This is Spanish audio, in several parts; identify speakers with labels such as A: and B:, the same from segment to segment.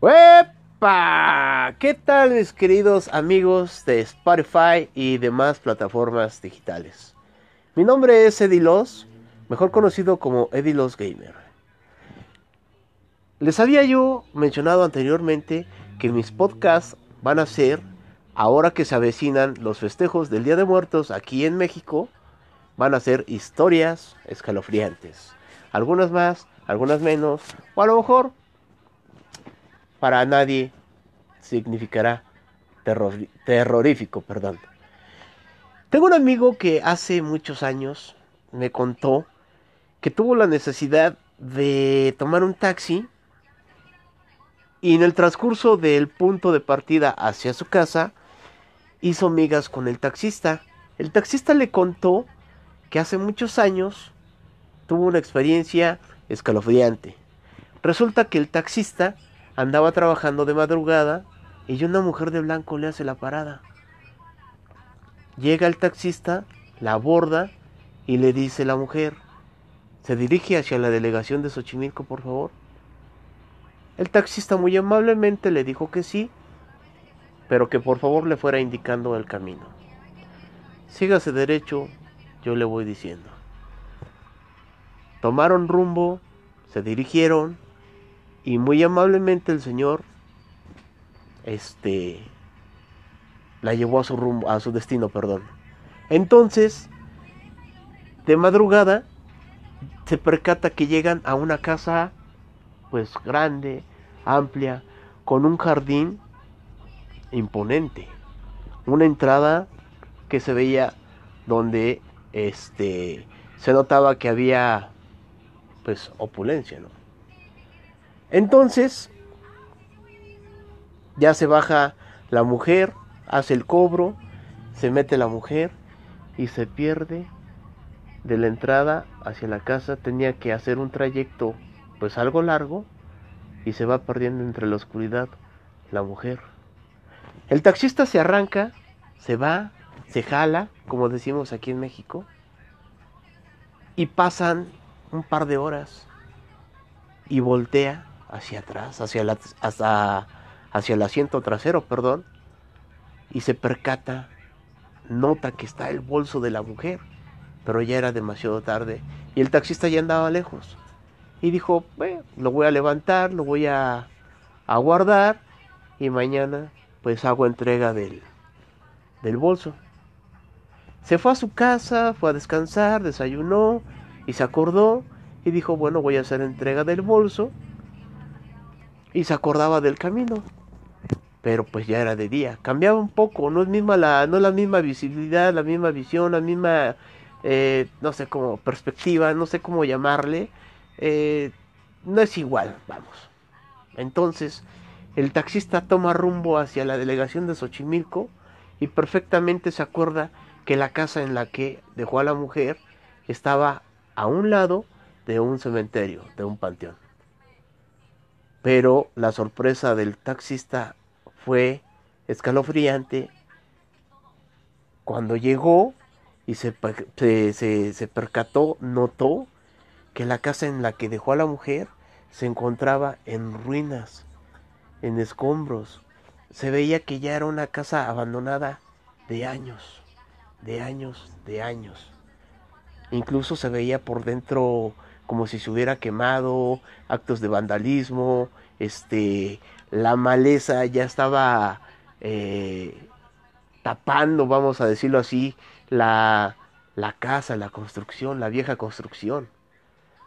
A: ¡Epa! ¿Qué tal mis queridos amigos de Spotify y demás plataformas digitales? Mi nombre es Eddie Loss, mejor conocido como Eddie Loss Gamer. Les había yo mencionado anteriormente que mis podcasts van a ser, ahora que se avecinan los festejos del Día de Muertos aquí en México, van a ser historias escalofriantes. Algunas más, algunas menos, o a lo mejor para nadie significará terrorífico, perdón. Tengo un amigo que hace muchos años me contó que tuvo la necesidad de tomar un taxi y en el transcurso del punto de partida hacia su casa hizo migas con el taxista. El taxista le contó que hace muchos años tuvo una experiencia escalofriante. Resulta que el taxista andaba trabajando de madrugada y una mujer de blanco le hace la parada. Llega el taxista, la aborda y le dice la mujer, ¿se dirige hacia la delegación de Xochimilco, por favor? El taxista muy amablemente le dijo que sí, pero que por favor le fuera indicando el camino. Sígase derecho, yo le voy diciendo. Tomaron rumbo, se dirigieron y muy amablemente el Señor este la llevó a su rumbo, a su destino, perdón. Entonces, de madrugada se percata que llegan a una casa pues grande, amplia, con un jardín imponente. Una entrada que se veía donde este se notaba que había pues opulencia, ¿no? Entonces, ya se baja la mujer, hace el cobro, se mete la mujer y se pierde de la entrada hacia la casa. Tenía que hacer un trayecto pues algo largo y se va perdiendo entre la oscuridad la mujer. El taxista se arranca, se va, se jala, como decimos aquí en México, y pasan un par de horas y voltea hacia atrás, hacia, la, hasta, hacia el asiento trasero, perdón, y se percata, nota que está el bolso de la mujer, pero ya era demasiado tarde y el taxista ya andaba lejos. Y dijo, lo voy a levantar, lo voy a, a guardar y mañana pues hago entrega del, del bolso. Se fue a su casa, fue a descansar, desayunó y se acordó y dijo, bueno, voy a hacer entrega del bolso y se acordaba del camino. Pero pues ya era de día. Cambiaba un poco, no es misma la, no la misma visibilidad, la misma visión, la misma, eh, no sé cómo, perspectiva, no sé cómo llamarle. Eh, no es igual, vamos. Entonces, el taxista toma rumbo hacia la delegación de Xochimilco y perfectamente se acuerda que la casa en la que dejó a la mujer estaba a un lado de un cementerio, de un panteón. Pero la sorpresa del taxista fue escalofriante cuando llegó y se, se, percató, notó que la casa en la que dejó a la mujer se encontraba en ruinas, en escombros. Se veía que ya era una casa abandonada de años, de años, de años. Incluso se veía por dentro como si se hubiera quemado, actos de vandalismo, este, la maleza ya estaba eh, tapando, vamos a decirlo así, la, la casa, la construcción, la vieja construcción.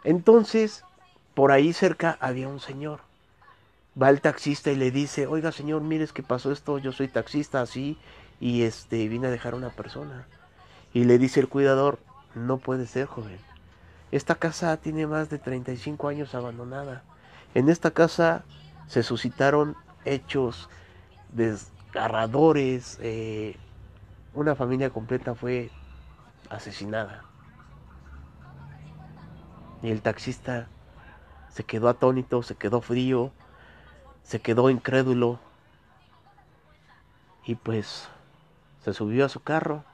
A: Entonces, por ahí cerca había un señor. Va el taxista y le dice, oiga señor, mires que pasó esto, yo soy taxista así y este vine a dejar a una persona. Y le dice el cuidador, no puede ser, joven. Esta casa tiene más de 35 años abandonada. En esta casa se suscitaron hechos desgarradores. Eh, una familia completa fue asesinada. Y el taxista se quedó atónito, se quedó frío, se quedó incrédulo. Y pues se subió a su carro,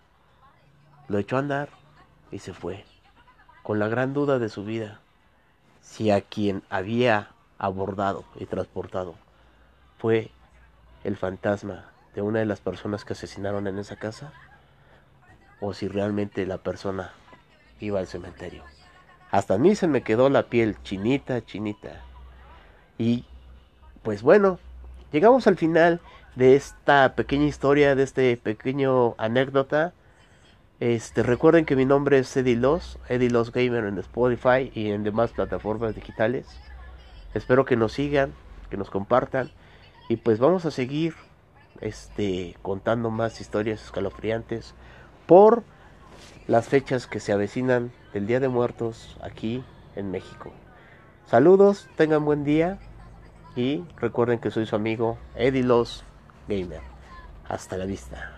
A: lo echó a andar y se fue con la gran duda de su vida, si a quien había abordado y transportado fue el fantasma de una de las personas que asesinaron en esa casa o si realmente la persona iba al cementerio. Hasta a mí se me quedó la piel chinita, chinita. Y pues bueno, llegamos al final de esta pequeña historia, de este pequeño anécdota. Este, recuerden que mi nombre es Eddie Loss, Eddie Loss Gamer en Spotify y en demás plataformas digitales. Espero que nos sigan, que nos compartan y pues vamos a seguir este contando más historias escalofriantes por las fechas que se avecinan del Día de Muertos aquí en México. Saludos, tengan buen día y recuerden que soy su amigo Eddie Loss Gamer. Hasta la vista.